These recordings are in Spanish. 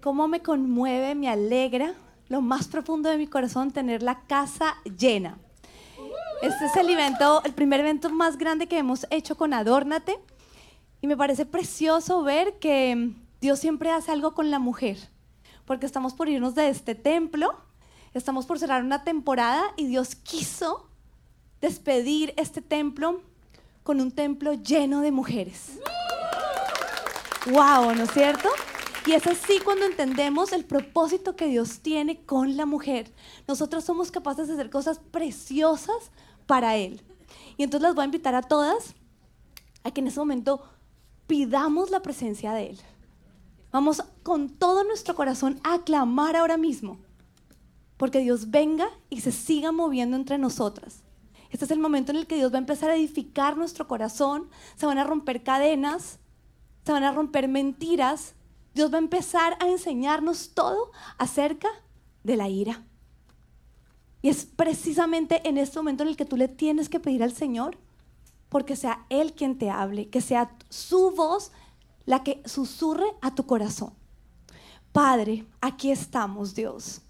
cómo me conmueve, me alegra lo más profundo de mi corazón tener la casa llena. Este es el evento, el primer evento más grande que hemos hecho con Adórnate y me parece precioso ver que Dios siempre hace algo con la mujer, porque estamos por irnos de este templo, estamos por cerrar una temporada y Dios quiso despedir este templo con un templo lleno de mujeres. ¡Wow! ¿No es cierto? Y es así cuando entendemos el propósito que Dios tiene con la mujer. Nosotros somos capaces de hacer cosas preciosas para Él. Y entonces las voy a invitar a todas a que en ese momento pidamos la presencia de Él. Vamos con todo nuestro corazón a clamar ahora mismo. Porque Dios venga y se siga moviendo entre nosotras. Este es el momento en el que Dios va a empezar a edificar nuestro corazón. Se van a romper cadenas, se van a romper mentiras. Dios va a empezar a enseñarnos todo acerca de la ira. Y es precisamente en este momento en el que tú le tienes que pedir al Señor porque sea Él quien te hable, que sea su voz la que susurre a tu corazón. Padre, aquí estamos, Dios.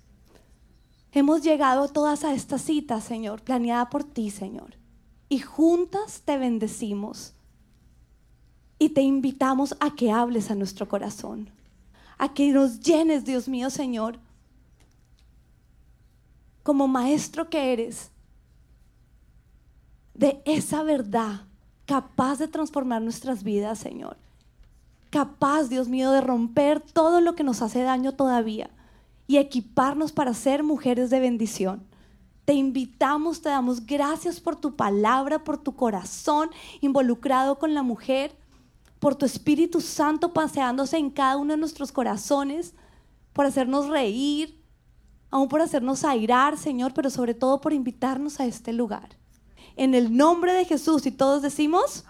Hemos llegado todas a esta cita, Señor, planeada por ti, Señor. Y juntas te bendecimos. Y te invitamos a que hables a nuestro corazón. A que nos llenes, Dios mío, Señor. Como maestro que eres. De esa verdad capaz de transformar nuestras vidas, Señor. Capaz, Dios mío, de romper todo lo que nos hace daño todavía y equiparnos para ser mujeres de bendición. Te invitamos, te damos gracias por tu palabra, por tu corazón involucrado con la mujer, por tu Espíritu Santo paseándose en cada uno de nuestros corazones, por hacernos reír, aún por hacernos airar, Señor, pero sobre todo por invitarnos a este lugar. En el nombre de Jesús y todos decimos,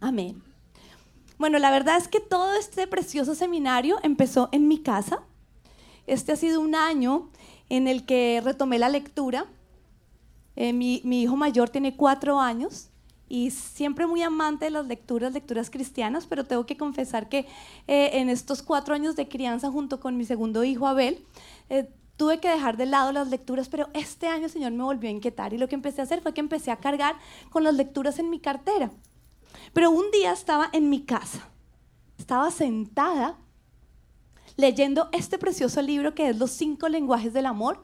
amén. Bueno, la verdad es que todo este precioso seminario empezó en mi casa. Este ha sido un año en el que retomé la lectura. Eh, mi, hijo mayor tiene cuatro años y siempre muy amante de las lecturas, lecturas cristianas, pero tengo que confesar que eh, en estos cuatro años de crianza junto con mi segundo hijo Abel, eh, tuve que dejar de lado las lecturas, pero este año el Señor me volvió a inquietar y lo que empecé a hacer fue que empecé a cargar con las lecturas en mi cartera. Pero un día estaba en mi casa, estaba sentada leyendo este precioso libro que es Los cinco lenguajes del amor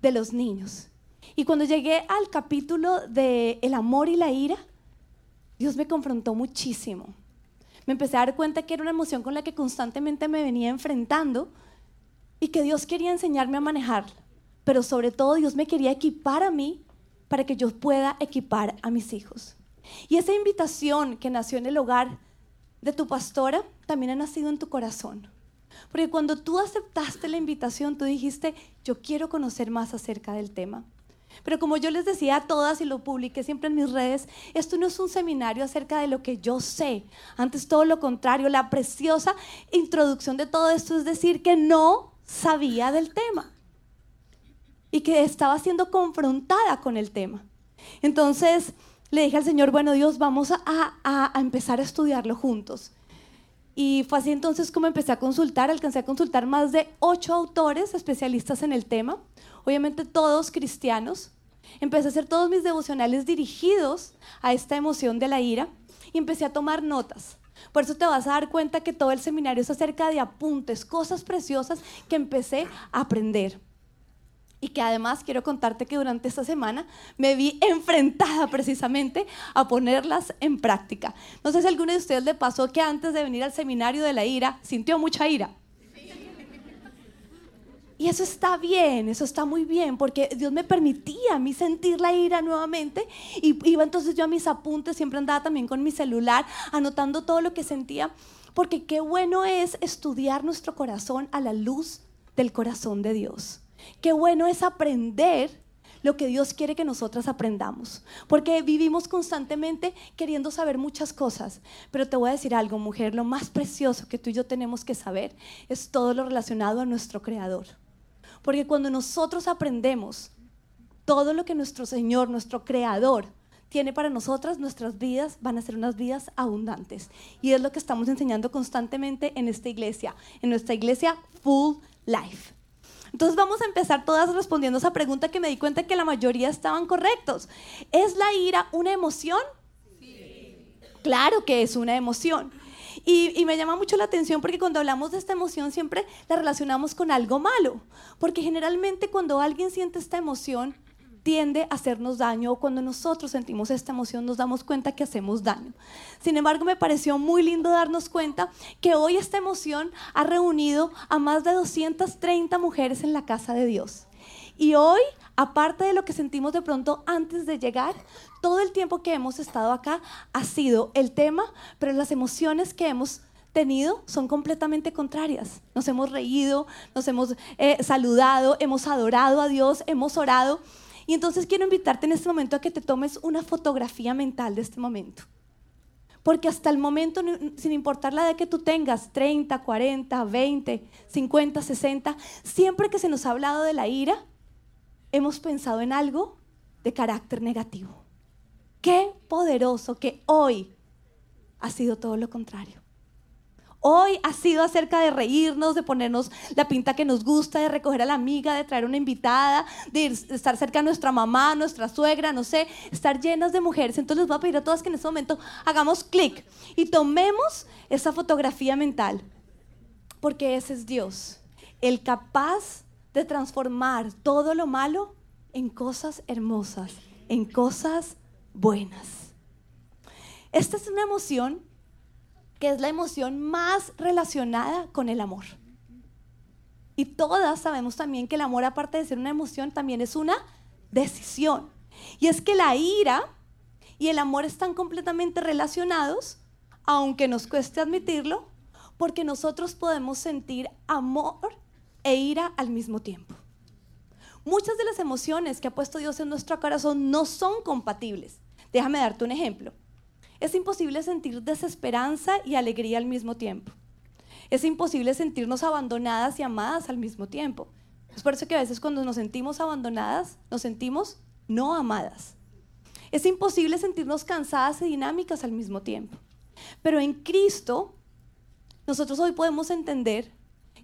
de los niños. Y cuando llegué al capítulo de el amor y la ira, Dios me confrontó muchísimo. Me empecé a dar cuenta que era una emoción con la que constantemente me venía enfrentando y que Dios quería enseñarme a manejarla. Pero sobre todo Dios me quería equipar a mí para que yo pueda equipar a mis hijos. Y esa invitación que nació en el hogar de tu pastora también ha nacido en tu corazón. Porque cuando tú aceptaste la invitación, tú dijiste, yo quiero conocer más acerca del tema. Pero como yo les decía a todas y lo publiqué siempre en mis redes, esto no es un seminario acerca de lo que yo sé. Antes todo lo contrario, la preciosa introducción de todo esto es decir que no sabía del tema y que estaba siendo confrontada con el tema. Entonces le dije al Señor, bueno Dios, vamos a, a empezar a estudiarlo juntos. Y fue así entonces como empecé a consultar, alcancé a consultar más de ocho autores especialistas en el tema, obviamente todos cristianos. Empecé a hacer todos mis devocionales dirigidos a esta emoción de la ira y empecé a tomar notas. Por eso te vas a dar cuenta que todo el seminario es acerca de apuntes, cosas preciosas que empecé a aprender y que además quiero contarte que durante esta semana me vi enfrentada precisamente a ponerlas en práctica. No sé si a alguno de ustedes le pasó que antes de venir al seminario de la ira sintió mucha ira. Y eso está bien, eso está muy bien, porque Dios me permitía a mí sentir la ira nuevamente. Y iba entonces yo a mis apuntes, siempre andaba también con mi celular, anotando todo lo que sentía, porque qué bueno es estudiar nuestro corazón a la luz del corazón de Dios. Qué bueno es aprender lo que Dios quiere que nosotras aprendamos. Porque vivimos constantemente queriendo saber muchas cosas. Pero te voy a decir algo, mujer, lo más precioso que tú y yo tenemos que saber es todo lo relacionado a nuestro Creador. Porque cuando nosotros aprendemos todo lo que nuestro Señor, nuestro Creador, tiene para nosotras, nuestras vidas van a ser unas vidas abundantes. Y es lo que estamos enseñando constantemente en esta iglesia, en nuestra iglesia Full Life. Entonces vamos a empezar todas respondiendo esa pregunta que me di cuenta que la mayoría estaban correctos. ¿Es la ira una emoción? Sí. Claro que es una emoción. Y, y, me llama mucho la atención porque cuando hablamos de esta emoción siempre la relacionamos con algo malo. Porque generalmente cuando alguien siente esta emoción tiende a hacernos daño o cuando nosotros sentimos esta emoción nos damos cuenta que hacemos daño. Sin embargo, me pareció muy lindo darnos cuenta que hoy esta emoción ha reunido a más de 230 mujeres en la casa de Dios. Y hoy, aparte de lo que sentimos de pronto antes de llegar, todo el tiempo que hemos estado acá ha sido el tema, pero las emociones que hemos tenido son completamente contrarias. Nos hemos reído, nos hemos eh, saludado, hemos adorado a Dios, hemos orado y entonces quiero invitarte en este momento a que te tomes una fotografía mental de este momento. Porque hasta el momento, sin importar la edad que tú tengas, 30, 40, 20, 50, 60, siempre que se nos ha hablado de la ira, hemos pensado en algo de carácter negativo. Qué poderoso que hoy ha sido todo lo contrario. Hoy ha sido acerca de reírnos, de ponernos la pinta que nos gusta, de recoger a la amiga, de traer una invitada, de, estar cerca de nuestra mamá, nuestra suegra, no sé, estar llenas de mujeres. Entonces les voy a pedir a todas que en este momento hagamos clic y tomemos esa fotografía mental, porque ese es Dios, el capaz de transformar todo lo malo en cosas hermosas, en cosas buenas. Esta es una emoción que es la emoción más relacionada con el amor. Y todas sabemos también que el amor, aparte de ser una emoción, también es una decisión. Y es que la ira y el amor están completamente relacionados, aunque nos cueste admitirlo, porque nosotros podemos sentir amor e ira al mismo tiempo. Muchas de las emociones que ha puesto Dios en nuestro corazón no son compatibles. Déjame darte un ejemplo. Es imposible sentir desesperanza y alegría al mismo tiempo. Es imposible sentirnos abandonadas y amadas al mismo tiempo. Es por eso que a veces cuando nos sentimos abandonadas, nos sentimos no amadas. Es imposible sentirnos cansadas y dinámicas al mismo tiempo. Pero en Cristo, nosotros hoy podemos entender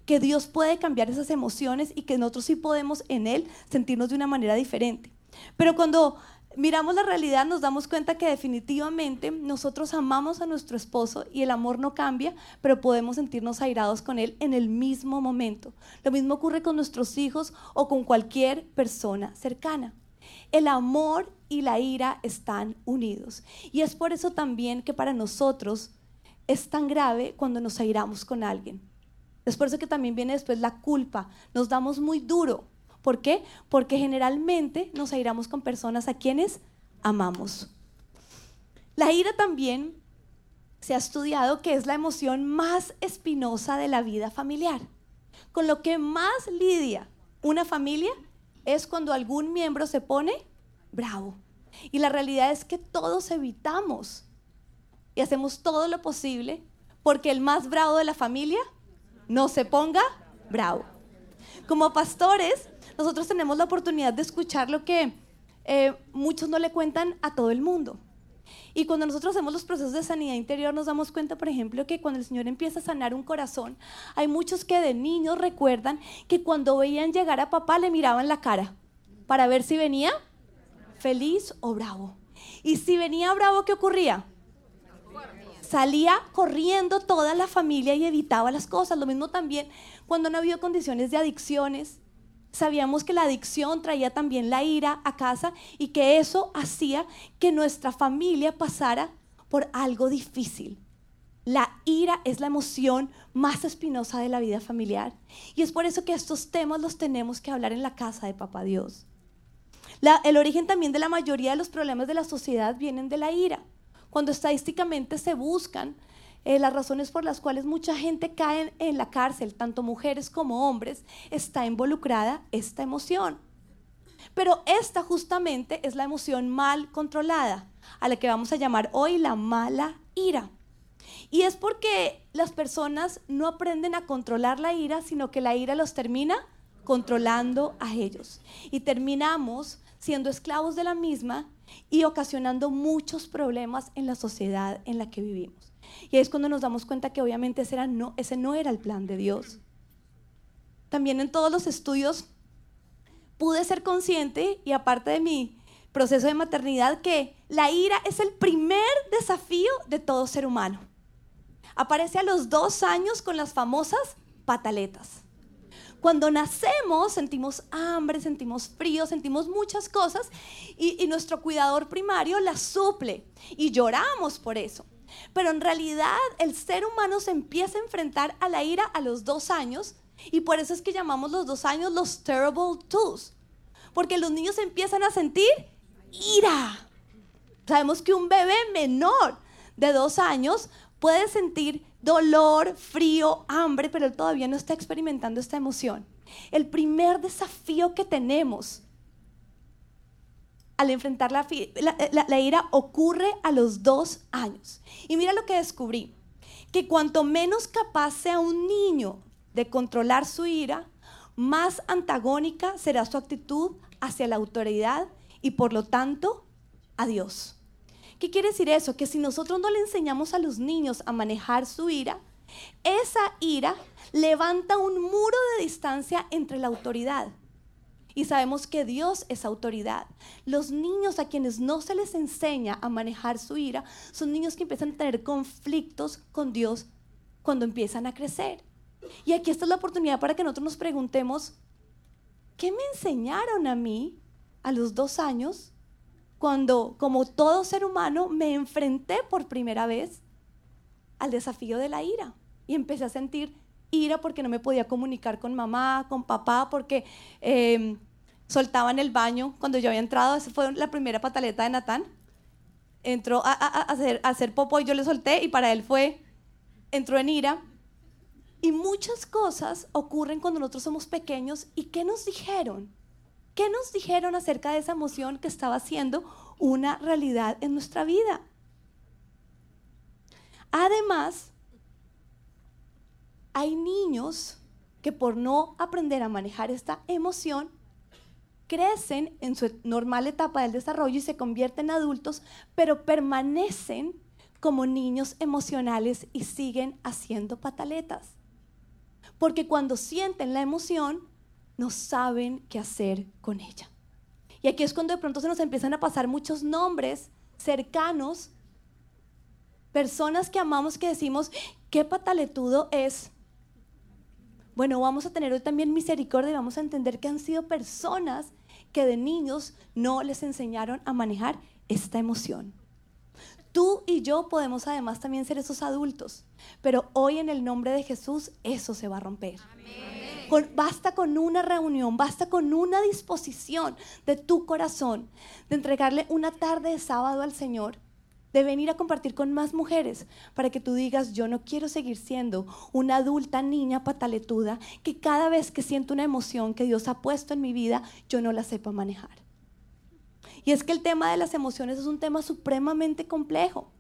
que Dios puede cambiar esas emociones y que nosotros sí podemos en Él sentirnos de una manera diferente. Pero cuando miramos la realidad, nos damos cuenta que definitivamente nosotros amamos a nuestro esposo y el amor no cambia, pero podemos sentirnos airados con él en el mismo momento. Lo mismo ocurre con nuestros hijos o con cualquier persona cercana. El amor y la ira están unidos. Y es por eso también que para nosotros es tan grave cuando nos airamos con alguien. Es por eso que también viene después la culpa. Nos damos muy duro ¿Por qué? Porque generalmente nos airamos con personas a quienes amamos. La ira también se ha estudiado que es la emoción más espinosa de la vida familiar. Con lo que más lidia una familia es cuando algún miembro se pone bravo. Y la realidad es que todos evitamos y hacemos todo lo posible porque el más bravo de la familia no se ponga bravo. Como pastores, nosotros tenemos la oportunidad de escuchar lo que eh, muchos no le cuentan a todo el mundo. Y cuando nosotros hacemos los procesos de sanidad interior, nos damos cuenta, por ejemplo, que cuando el Señor empieza a sanar un corazón, hay muchos que de niños recuerdan que cuando veían llegar a papá le miraban la cara para ver si venía feliz o bravo. Y si venía bravo, ¿qué ocurría? Salía corriendo toda la familia y evitaba las cosas. Lo mismo también cuando no había condiciones de adicciones, Sabíamos que la adicción traía también la ira a casa y que eso hacía que nuestra familia pasara por algo difícil. La ira es la emoción más espinosa de la vida familiar. Y es por eso que estos temas los tenemos que hablar en la casa de Papá Dios. el origen también de la mayoría de los problemas de la sociedad vienen de la ira. Cuando estadísticamente se buscan eh, las razones por las cuales mucha gente cae en, la cárcel, tanto mujeres como hombres, está involucrada esta emoción. Pero esta justamente es la emoción mal controlada, a la que vamos a llamar hoy la mala ira. Y es porque las personas no aprenden a controlar la ira, sino que la ira los termina controlando a ellos. Y terminamos siendo esclavos de la misma y ocasionando muchos problemas en la sociedad en la que vivimos. Y ahí es cuando nos damos cuenta que obviamente ese, no, ese no era el plan de Dios. También en todos los estudios pude ser consciente y aparte de mi proceso de maternidad que la ira es el primer desafío de todo ser humano. Aparece a los dos años con las famosas pataletas. Cuando nacemos sentimos hambre, sentimos frío, sentimos muchas cosas y, y nuestro cuidador primario las suple y lloramos por eso. Pero en realidad el ser humano se empieza a enfrentar a la ira a los dos años y por eso es que llamamos los dos años los terrible twos. Porque los niños empiezan a sentir ira. Sabemos que un bebé menor de dos años puede sentir dolor, frío, hambre, pero él todavía no está experimentando esta emoción. El primer desafío que tenemos al enfrentar la, la, ira ocurre a los dos años. Y mira lo que descubrí, que cuanto menos capaz sea un niño de controlar su ira, más antagónica será su actitud hacia la autoridad y por lo tanto a Dios. ¿Qué quiere decir eso? Que si nosotros no le enseñamos a los niños a manejar su ira, esa ira levanta un muro de distancia entre la autoridad. Y sabemos que Dios es autoridad. Los niños a quienes no se les enseña a manejar su ira son niños que empiezan a tener conflictos con Dios cuando empiezan a crecer. Y aquí está la oportunidad para que nosotros nos preguntemos, ¿qué me enseñaron a mí a los dos años cuando, como todo ser humano, me enfrenté por primera vez al desafío de la ira? Y empecé a sentir ira porque no me podía comunicar con mamá, con papá, porque eh, soltaba en el baño cuando yo había entrado. Esa fue la primera pataleta de Natán. Entró a, hacer, a hacer popo y yo le solté y para él fue, entró en ira. Y muchas cosas ocurren cuando nosotros somos pequeños. ¿Y qué nos dijeron? ¿Qué nos dijeron acerca de esa emoción que estaba siendo una realidad en nuestra vida? Además, hay niños que por no aprender a manejar esta emoción, crecen en su normal etapa del desarrollo y se convierten en adultos, pero permanecen como niños emocionales y siguen haciendo pataletas. Porque cuando sienten la emoción, no saben qué hacer con ella. Y aquí es cuando de pronto se nos empiezan a pasar muchos nombres cercanos, personas que amamos que decimos, qué pataletudo es. Bueno, vamos a tener hoy también misericordia y vamos a entender que han sido personas que de niños no les enseñaron a manejar esta emoción. Tú y yo podemos además también ser esos adultos, pero hoy en el nombre de Jesús eso se va a romper. basta con una reunión, basta con una disposición de tu corazón de entregarle una tarde de sábado al Señor, de venir a compartir con más mujeres para que tú digas, yo no quiero seguir siendo una adulta niña pataletuda que cada vez que siento una emoción que Dios ha puesto en mi vida, yo no la sepa manejar. Y es que el tema de las emociones es un tema supremamente complejo.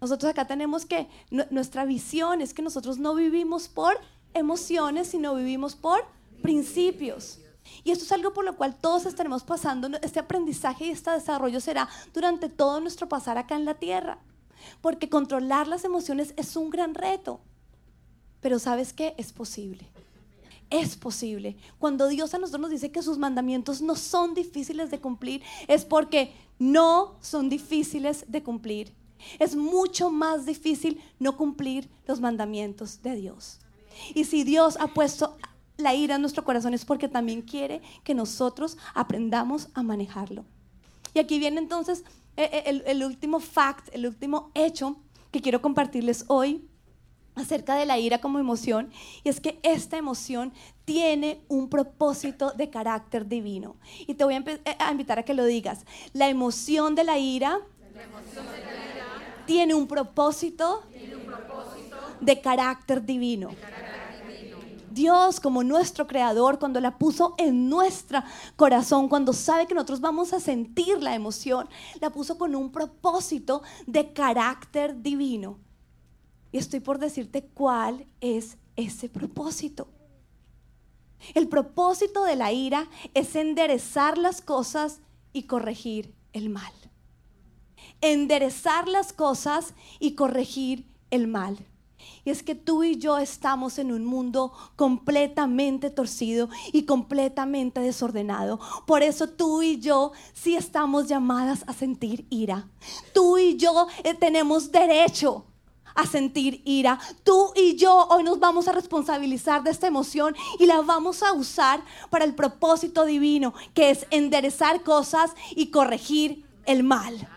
Nosotros acá tenemos que, nuestra visión es que nosotros no vivimos por emociones, sino vivimos por principios. Y esto es algo por lo cual todos estaremos pasando. Este aprendizaje y este desarrollo será durante todo nuestro pasar acá en la tierra. Porque controlar las emociones es un gran reto. Pero sabes qué? Es posible es posible. Cuando Dios a nosotros nos dice que sus mandamientos no son difíciles de cumplir, es porque no son difíciles de cumplir. Es mucho más difícil no cumplir los mandamientos de Dios. Y si Dios ha puesto la ira en nuestro corazón es porque también quiere que nosotros aprendamos a manejarlo. Y aquí viene entonces eh, eh, el, último fact, el último hecho que quiero compartirles hoy acerca de la ira como emoción y es que esta emoción tiene un propósito de carácter divino. Y te voy a, eh, invitar a que lo digas. La emoción de la ira, tiene, un propósito, de carácter divino. Dios como nuestro creador, cuando la puso en nuestro corazón, cuando sabe que nosotros vamos a sentir la emoción, la puso con un propósito de carácter divino. Y estoy por decirte cuál es ese propósito. El propósito de la ira es enderezar las cosas y corregir el mal. Enderezar las cosas y corregir el mal. Y es que tú y yo estamos en un mundo completamente torcido y completamente desordenado. Por eso tú y yo sí estamos llamadas a sentir ira. Tú y yo eh, tenemos derecho a sentir ira. Tú y yo hoy nos vamos a responsabilizar de esta emoción y la vamos a usar para el propósito divino, que es enderezar cosas y corregir el mal.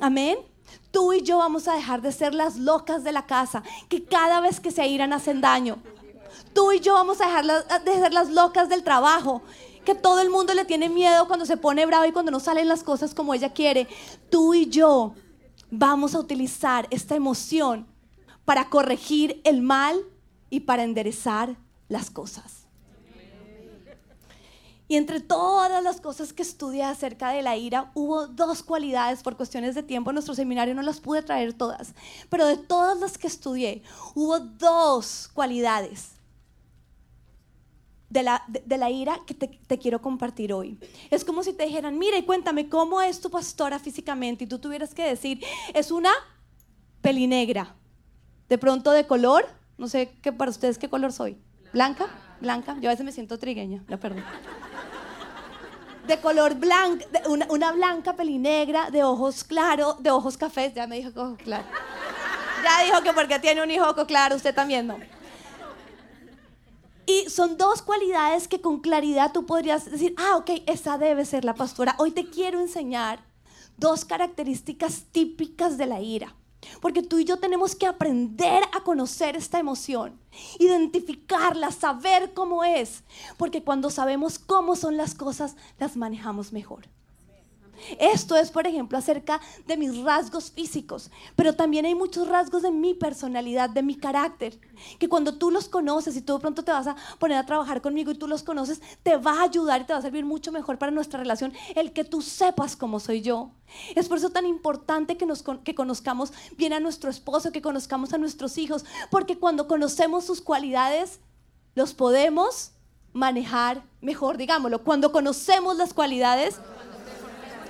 Amén. Tú y yo vamos a dejar de ser las locas de la casa, que cada vez que se iran hacen daño. Tú y yo vamos a dejar de ser las locas del trabajo, que todo el mundo le tiene miedo cuando se pone bravo y cuando no salen las cosas como ella quiere. Tú y yo vamos a utilizar esta emoción para corregir el mal y para enderezar las cosas. Y entre todas las cosas que estudié acerca de la ira, hubo dos cualidades, por cuestiones de tiempo en nuestro seminario no las pude traer todas, pero de todas las que estudié, hubo dos cualidades de la, ira que te, quiero compartir hoy. Es como si te dijeran, mire, cuéntame cómo es tu pastora físicamente y tú tuvieras que decir, es una pelinegra, de pronto de color, no sé qué para ustedes qué color soy, blanca, blanca, yo a veces me siento trigueña, la perdón de color blanco, una, una, blanca pelinegra, de ojos claros, de ojos cafés, ya me dijo que ojos claros. Ya dijo que porque tiene un hijo claro, usted también no. Y son dos cualidades que con claridad tú podrías decir, ah, ok, esa debe ser la pastora. Hoy te quiero enseñar dos características típicas de la ira. Porque tú y yo tenemos que aprender a conocer esta emoción, identificarla, saber cómo es. Porque cuando sabemos cómo son las cosas, las manejamos mejor. Esto es, por ejemplo, acerca de mis rasgos físicos, pero también hay muchos rasgos de mi personalidad, de mi carácter, que cuando tú los conoces y tú de pronto te vas a poner a trabajar conmigo y tú los conoces, te va a ayudar y te va a servir mucho mejor para nuestra relación el que tú sepas cómo soy yo. Es por eso tan importante que, nos, que conozcamos bien a nuestro esposo, que conozcamos a nuestros hijos, porque cuando conocemos sus cualidades, los podemos manejar mejor, digámoslo. Cuando conocemos las cualidades,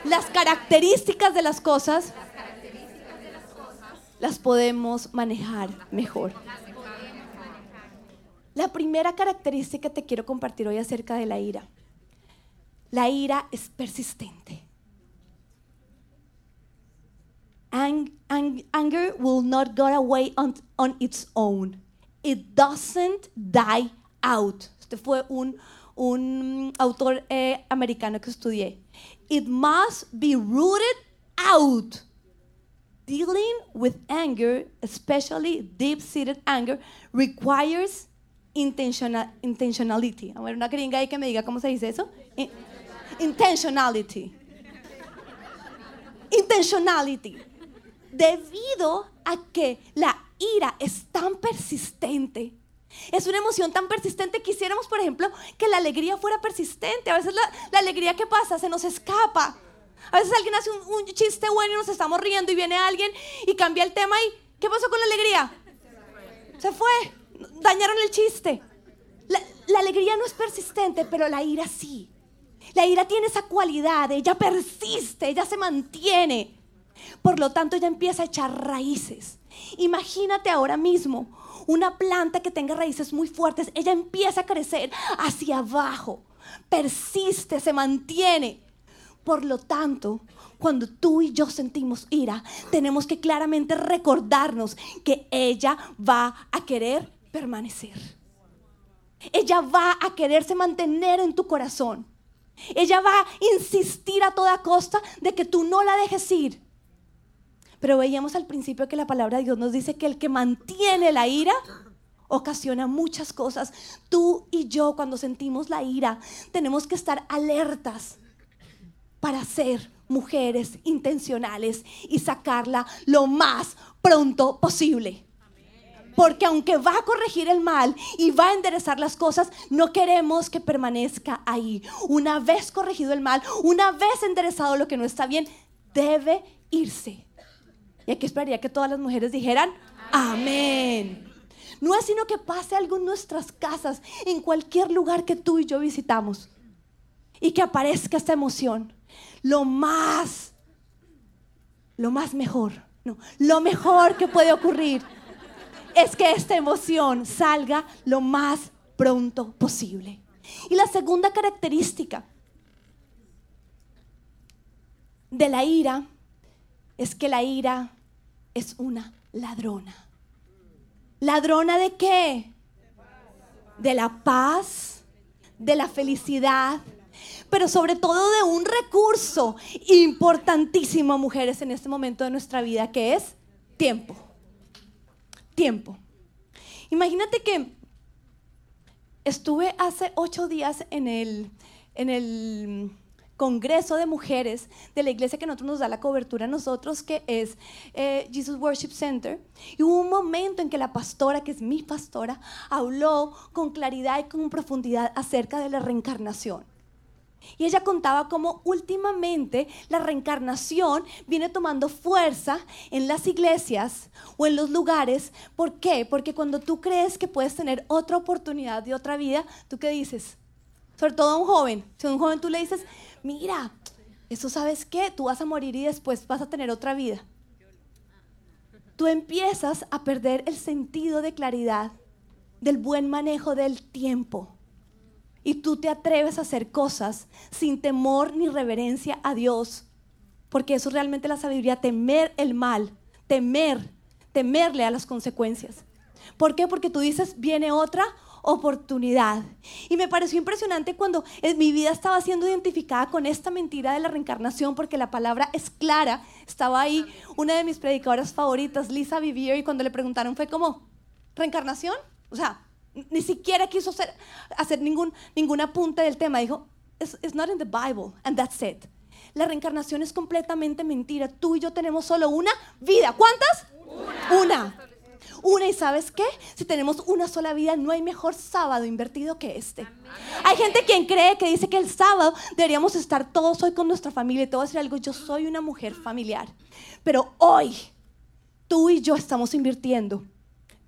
las características de las cosas las podemos manejar mejor. La primera característica que te quiero compartir hoy acerca de la ira. La ira es persistente. anger will not go away on, on, its own. It doesn't die out. Este fue un, un autor eh, americano que estudié. It must be rooted out. Dealing with anger, especially deep seated anger, requires intentional, intentionality. A ver, una gringa ahí que me diga cómo se dice eso. intentionality. Intentionality. Debido a que la ira es tan persistente es una emoción tan persistente. Quisiéramos, por ejemplo, que la alegría fuera persistente. A veces la, alegría que pasa se nos escapa. A veces alguien hace un, chiste bueno y nos estamos riendo y viene alguien y cambia el tema y ¿qué pasó con la alegría? Se fue. Dañaron el chiste. La, la alegría no es persistente, pero la ira sí. La ira tiene esa cualidad, ella persiste, ella se mantiene. Por lo tanto, ella empieza a echar raíces. Imagínate ahora mismo una planta que tenga raíces muy fuertes, ella empieza a crecer hacia abajo, persiste, se mantiene. Por lo tanto, cuando tú y yo sentimos ira, tenemos que claramente recordarnos que ella va a querer permanecer. Ella va a quererse mantener en tu corazón. Ella va a insistir a toda costa de que tú no la dejes ir. Pero veíamos al principio que la palabra de Dios nos dice que el que mantiene la ira ocasiona muchas cosas. Tú y yo cuando sentimos la ira tenemos que estar alertas para ser mujeres intencionales y sacarla lo más pronto posible. Porque aunque va a corregir el mal y va a enderezar las cosas, no queremos que permanezca ahí. Una vez corregido el mal, una vez enderezado lo que no está bien, debe irse. Y aquí esperaría que todas las mujeres dijeran, amén. No es sino que pase algo en nuestras casas, en cualquier lugar que tú y yo visitamos. y que aparezca esta emoción, lo más, lo más mejor, no, lo mejor que puede ocurrir es que esta emoción salga lo más pronto posible. Y la segunda característica de la ira es que la ira es una ladrona. ¿Ladrona de qué? De la paz, de la felicidad, pero sobre todo de un recurso importantísimo, mujeres, en este momento de nuestra vida, que es tiempo. Tiempo. Imagínate que estuve hace ocho días en el, en el congreso de mujeres de la iglesia que nosotros nos da la cobertura a nosotros, que es eh, Jesus Worship Center. Y hubo un momento en que la pastora, que es mi pastora, habló con claridad y con profundidad acerca de la reencarnación. Y ella contaba cómo últimamente la reencarnación viene tomando fuerza en las iglesias o en los lugares. ¿Por qué? Porque cuando tú crees que puedes tener otra oportunidad de otra vida, ¿tú qué dices? Sobre todo a un joven. Si a un joven tú le dices, mira, eso sabes qué, tú vas a morir y después vas a tener otra vida. Tú empiezas a perder el sentido de claridad, del buen manejo del tiempo y tú te atreves a hacer cosas sin temor ni reverencia a Dios, porque eso es realmente la sabiduría, temer el mal, temer, temerle a las consecuencias. ¿Por qué? Porque tú dices, viene otra oportunidad. Y me pareció impresionante cuando en mi vida estaba siendo identificada con esta mentira de la reencarnación, porque la palabra es clara. Estaba ahí una de mis predicadoras favoritas, Lisa Vivier, y cuando le preguntaron fue como, ¿reencarnación? O sea, ni siquiera quiso hacer, hacer ningún, ningún apunte del tema. Dijo, it's, not in the Bible, and that's it. La reencarnación es completamente mentira. Tú y yo tenemos solo una vida. ¿Cuántas? Una. Una. Una, y sabes qué? Si tenemos una sola vida, no hay mejor sábado invertido que este. Hay gente quien cree que dice que el sábado deberíamos estar todos hoy con nuestra familia. Y te voy a decir algo, yo soy una mujer familiar. Pero hoy, tú y yo estamos invirtiendo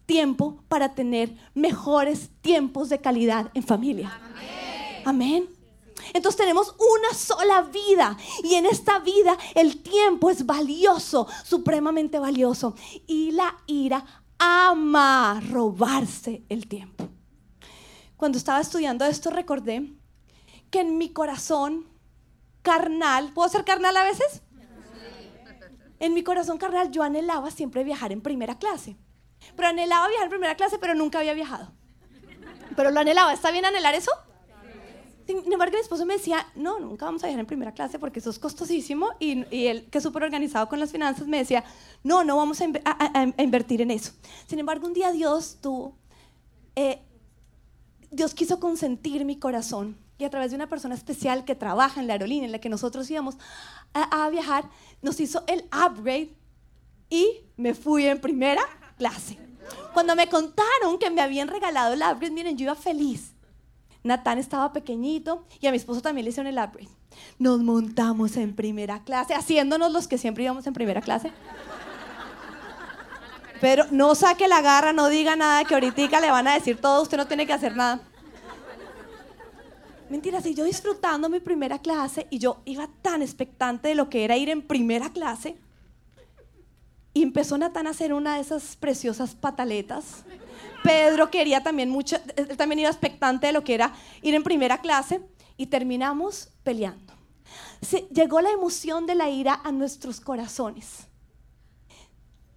tiempo para tener mejores tiempos de calidad en familia. Amén. Entonces tenemos una sola vida y en esta vida el tiempo es valioso, supremamente valioso. Y la ira ama robarse el tiempo. Cuando estaba estudiando esto recordé que en mi corazón carnal, ¿puedo ser carnal a veces? En mi corazón carnal yo anhelaba siempre viajar en primera clase. Pero anhelaba viajar en primera clase, pero nunca había viajado. Pero lo anhelaba. ¿Está bien anhelar eso? Sin embargo, mi esposo me decía, no, nunca vamos a viajar en primera clase porque eso es costosísimo. Y, él, que es súper organizado con las finanzas, me decía, no, no vamos a, invertir en eso. Sin embargo, un día Dios tuvo, eh, Dios quiso consentir mi corazón y a través de una persona especial que trabaja en la aerolínea en la que nosotros íbamos a, a viajar, nos hizo el upgrade y me fui en primera clase. Cuando me contaron que me habían regalado el upgrade, miren, yo iba feliz. Natán estaba pequeñito y a mi esposo también le hicieron el upgrade. Nos montamos en primera clase, haciéndonos los que siempre íbamos en primera clase. Pero no saque la garra, no diga nada, que ahorita le van a decir todo, usted no tiene que hacer nada. Mentira, si yo disfrutando mi primera clase y yo iba tan expectante de lo que era ir en primera clase, y empezó Natán a hacer una de esas preciosas pataletas. Pedro quería también mucho, él también iba expectante de lo que era ir en primera clase y terminamos peleando. llegó la emoción de la ira a nuestros corazones.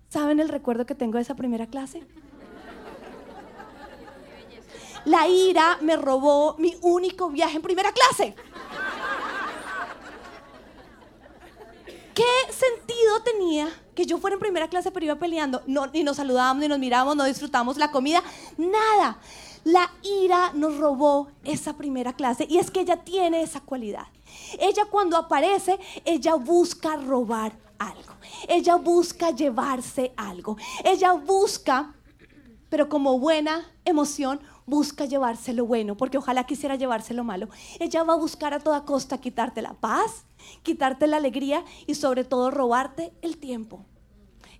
¿Saben el recuerdo que tengo de esa primera clase? La ira me robó mi único viaje en primera clase. ¿Qué sentido tenía que yo fuera en primera clase pero iba peleando? No, ni nos saludábamos, ni nos mirábamos, no disfrutamos la comida, nada. La ira nos robó esa primera clase y es que ella tiene esa cualidad. Ella cuando aparece, ella busca robar algo. Ella busca llevarse algo. Ella busca, pero como buena emoción, busca llevarse lo bueno, porque ojalá quisiera llevarse lo malo. Ella va a buscar a toda costa quitarte la paz, quitarte la alegría y sobre todo robarte el tiempo.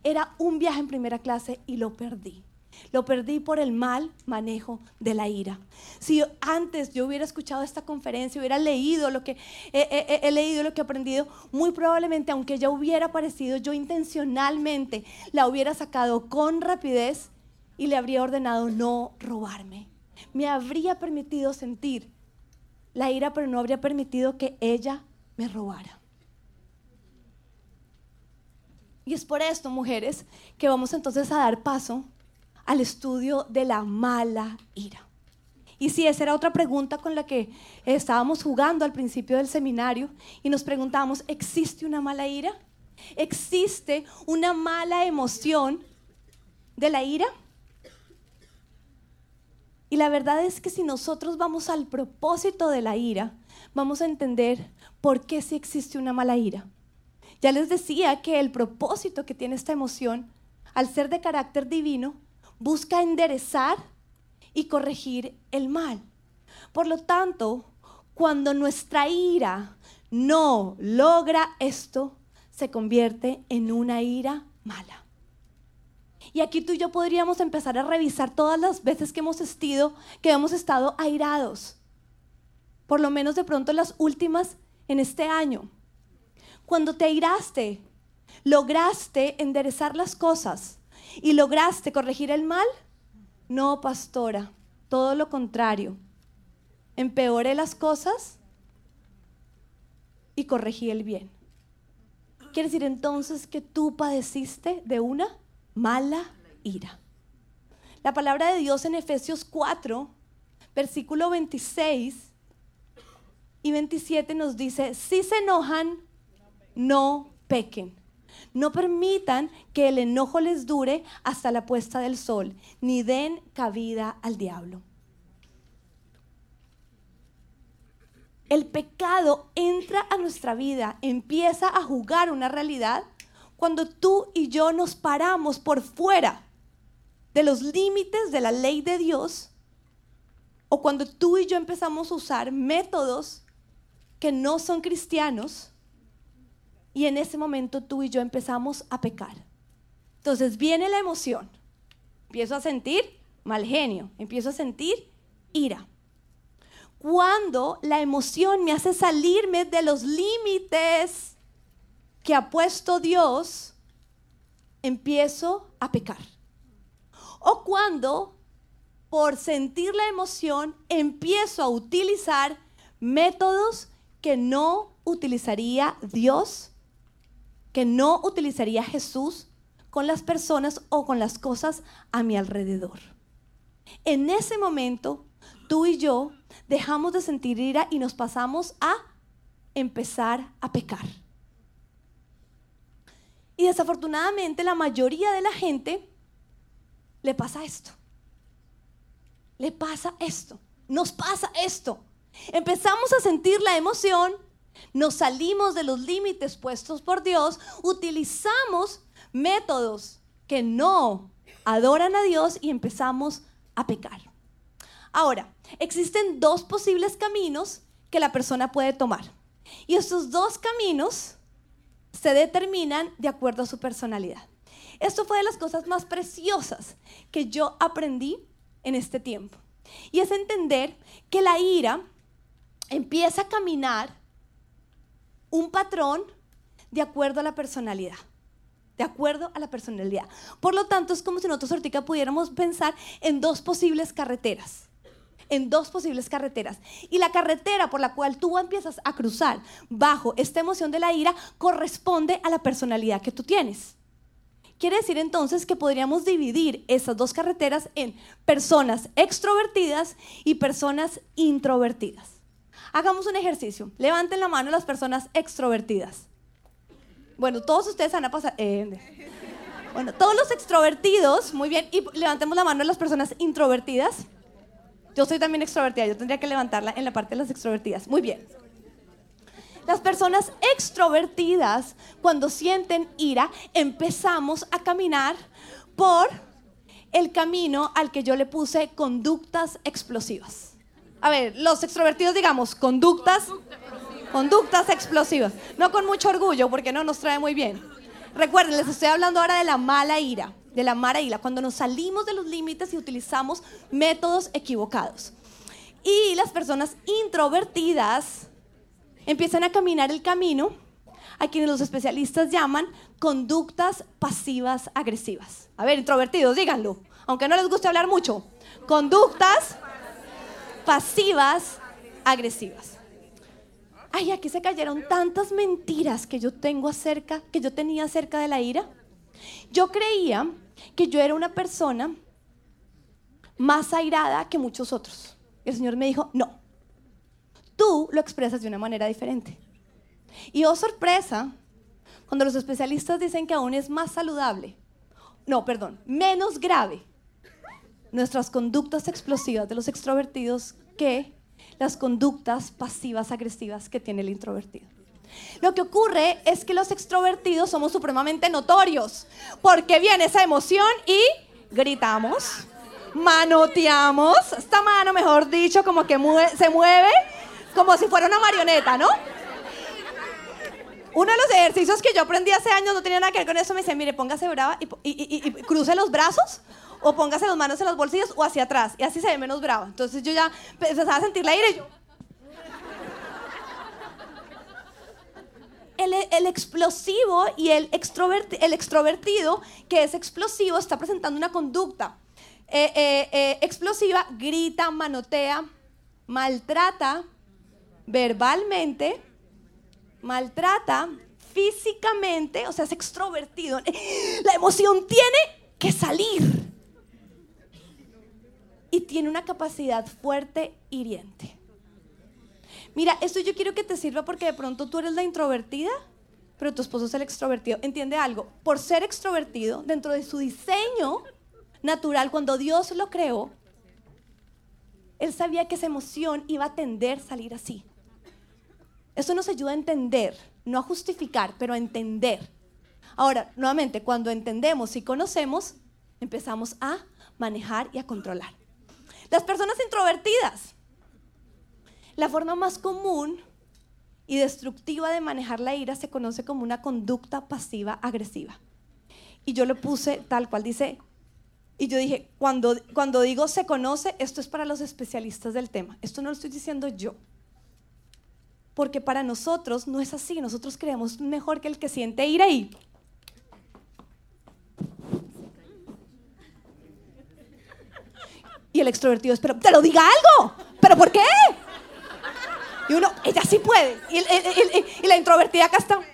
Era un viaje en primera clase y lo perdí. Lo perdí por el mal manejo de la ira. Si antes yo hubiera escuchado esta conferencia, hubiera leído lo que he, leído, lo que he aprendido, muy probablemente, aunque ya hubiera aparecido, yo intencionalmente la hubiera sacado con rapidez y le habría ordenado no robarme. Me habría permitido sentir la ira, pero no habría permitido que ella me robara. Y es por esto, mujeres, que vamos entonces a dar paso al estudio de la mala ira. Y si esa era otra pregunta con la que estábamos jugando al principio del seminario y nos preguntábamos, ¿existe una mala ira? ¿Existe una mala emoción de la ira? Y la verdad es que si nosotros vamos al propósito de la ira, vamos a entender por qué sí existe una mala ira. Ya les decía que el propósito que tiene esta emoción, al ser de carácter divino, busca enderezar y corregir el mal. Por lo tanto, cuando nuestra ira no logra esto, se convierte en una ira mala. Y aquí tú y yo podríamos empezar a revisar todas las veces que hemos estado, que hemos estado airados. Por lo menos de pronto las últimas en este año. Cuando te airaste, lograste enderezar las cosas ¿Y lograste corregir el mal? No, pastora, todo lo contrario. Empeoré las cosas y corregí el bien. Quiere decir entonces que tú padeciste de una mala ira. La palabra de Dios en Efesios 4, versículo 26 y 27 nos dice, si se enojan, no pequen. No permitan que el enojo les dure hasta la puesta del sol, ni den cabida al diablo. El pecado entra a nuestra vida, empieza a jugar una realidad cuando tú y yo nos paramos por fuera de los límites de la ley de Dios o cuando tú y yo empezamos a usar métodos que no son cristianos y en ese momento tú y yo empezamos a pecar. Entonces viene la emoción. Empiezo a sentir mal genio, empiezo a sentir ira. Cuando la emoción me hace salirme de los límites que ha puesto Dios, empiezo a pecar. O cuando, por sentir la emoción, empiezo a utilizar métodos que no utilizaría Dios que no utilizaría Jesús con las personas o con las cosas a mi alrededor. En ese momento, tú y yo dejamos de sentir ira y nos pasamos a empezar a pecar. Y desafortunadamente la mayoría de la gente le pasa esto. Le pasa esto. Nos pasa esto. Empezamos a sentir la emoción nos salimos de los límites puestos por Dios, utilizamos métodos que no adoran a Dios y empezamos a pecar. Ahora, existen dos posibles caminos que la persona puede tomar. Y estos dos caminos se determinan de acuerdo a su personalidad. Esto fue de las cosas más preciosas que yo aprendí en este tiempo. Y es entender que la ira empieza a caminar un patrón de acuerdo a la personalidad. De acuerdo a la personalidad. Por lo tanto, es como si nosotros ahorita pudiéramos pensar en dos posibles carreteras. En dos posibles carreteras. Y la carretera por la cual tú empiezas a cruzar bajo esta emoción de la ira corresponde a la personalidad que tú tienes. Quiere decir entonces que podríamos dividir esas dos carreteras en personas extrovertidas y personas introvertidas. Hagamos un ejercicio. Levanten la mano las personas extrovertidas. Bueno, todos ustedes van a pasar. Eh, bueno, todos los extrovertidos, muy bien. Y levantemos la mano las personas introvertidas. Yo soy también extrovertida, yo tendría que levantarla en la parte de las extrovertidas. Muy bien. Las personas extrovertidas, cuando sienten ira, empezamos a caminar por el camino al que yo le puse conductas explosivas a ver, los extrovertidos, digamos, conductas, conductas explosivas. No con mucho orgullo, porque no nos trae muy bien. Recuerden, les estoy hablando ahora de la mala ira. De la mara ira, cuando nos salimos de los límites y utilizamos métodos equivocados. Y las personas introvertidas empiezan a caminar el camino a quienes los especialistas llaman conductas pasivas agresivas. A ver, introvertidos, díganlo, aunque no les guste hablar mucho. Conductas pasivas agresivas. Ay, aquí se cayeron tantas mentiras que yo tengo acerca, que yo tenía acerca de la ira. Yo creía que yo era una persona más airada que muchos otros. El Señor me dijo, no, tú lo expresas de una manera diferente. Y oh sorpresa, cuando los especialistas dicen que aún es más saludable, no, perdón, menos grave, nuestras conductas explosivas de los extrovertidos que las conductas pasivas agresivas que tiene el introvertido. Lo que ocurre es que los extrovertidos somos supremamente notorios, porque viene esa emoción y gritamos, manoteamos, esta mano, mejor dicho, como que se mueve como si fuera una marioneta, ¿no? Uno de los ejercicios que yo aprendí hace años no tenía nada que ver con eso. Me dice, mire, póngase brava y, cruce los brazos o póngase las manos en los bolsillos o hacia atrás. Y así se ve menos brava. Entonces yo ya empezaba a sentir la y yo... El, explosivo y el, el extrovertido, que es explosivo, está presentando una conducta eh, eh, eh, explosiva, grita, manotea, maltrata verbalmente, maltrata físicamente, o sea, es extrovertido. La emoción tiene que salir. Y tiene una capacidad fuerte, hiriente. Mira, esto yo quiero que te sirva porque de pronto tú eres la introvertida, pero tu esposo es el extrovertido. Entiende algo, por ser extrovertido, dentro de su diseño natural, cuando Dios lo creó, él sabía que esa emoción iba a tender a salir así. Eso nos ayuda a entender, no a justificar, pero a entender. Ahora, nuevamente, cuando entendemos y conocemos, empezamos a manejar y a controlar. Las personas introvertidas. La forma más común y destructiva de manejar la ira se conoce como una conducta pasiva agresiva. Y yo lo puse tal cual dice, y yo dije, cuando, cuando digo se conoce, esto es para los especialistas del tema, esto no lo estoy diciendo yo. Porque para nosotros no es así. Nosotros creemos mejor que el que siente ira y... Y el extrovertido es, pero te lo diga algo. ¿Pero por qué? Y uno, ella sí puede. Y, la introvertida acá está. Bien.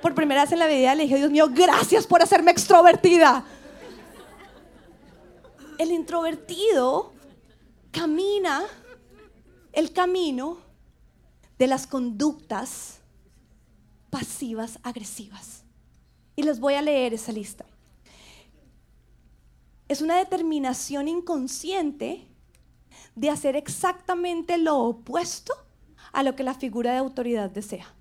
Por primera vez en la vida le dije, Dios mío, gracias por hacerme extrovertida el introvertido camina el camino de las conductas pasivas agresivas. Y les voy a leer esa lista. Es una determinación inconsciente de hacer exactamente lo opuesto a lo que la figura de autoridad desea.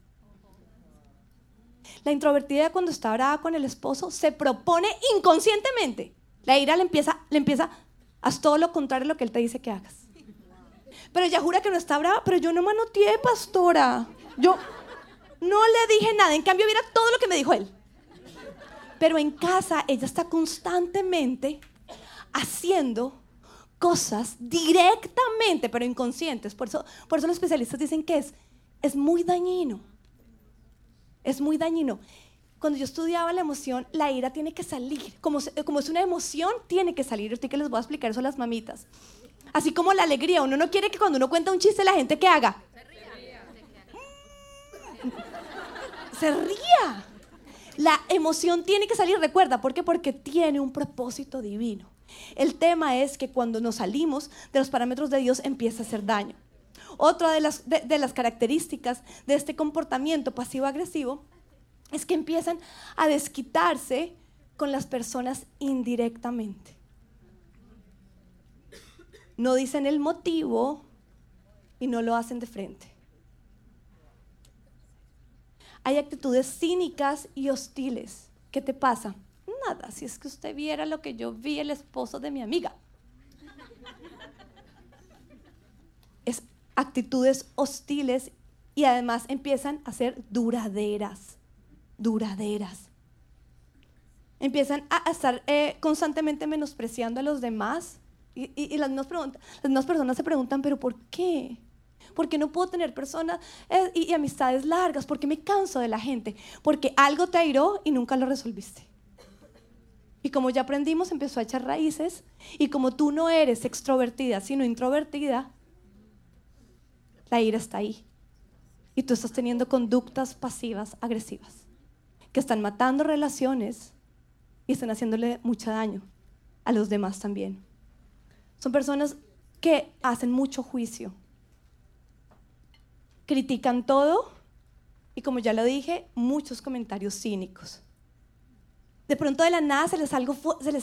La introvertida cuando está brava con el esposo se propone inconscientemente la ira le empieza, le empieza, haz todo lo contrario a lo que él te dice que hagas. Pero ella jura que no está brava, pero yo no manoteé, pastora. Yo no le dije nada, en cambio mira todo lo que me dijo él. Pero en casa ella está constantemente haciendo cosas directamente, pero inconscientes. Por eso, por eso los especialistas dicen que es, es muy dañino. Es muy dañino cuando yo estudiaba la emoción, la ira tiene que salir. Como, como es una emoción, tiene que salir. Estoy que les voy a explicar eso a las mamitas. Así como la alegría. Uno no quiere que cuando uno cuenta un chiste la gente que haga. Se ría. La emoción tiene que salir, recuerda, ¿por qué? Porque tiene un propósito divino. El tema es que cuando nos salimos de los parámetros de Dios empieza a hacer daño. Otra de las, características de este comportamiento pasivo-agresivo es que empiezan a desquitarse con las personas indirectamente. No dicen el motivo y no lo hacen de frente. Hay actitudes cínicas y hostiles. ¿Qué te pasa? Nada, si es que usted viera lo que yo vi el esposo de mi amiga. Es actitudes hostiles y además empiezan a ser duraderas, duraderas. Empiezan a, estar eh, constantemente menospreciando a los demás y, las, mismas personas se preguntan, pero ¿por qué? ¿Por qué no puedo tener personas eh, y, y, amistades largas? ¿Por qué me canso de la gente? Porque algo te airó y nunca lo resolviste. Y como ya aprendimos, empezó a echar raíces. Y como tú no eres extrovertida, sino introvertida, la ira está ahí. Y tú estás teniendo conductas pasivas, agresivas, que están matando relaciones y están haciéndole mucho daño a los demás también. Son personas que hacen mucho juicio, critican todo y como ya lo dije, muchos comentarios cínicos. De pronto de la nada se les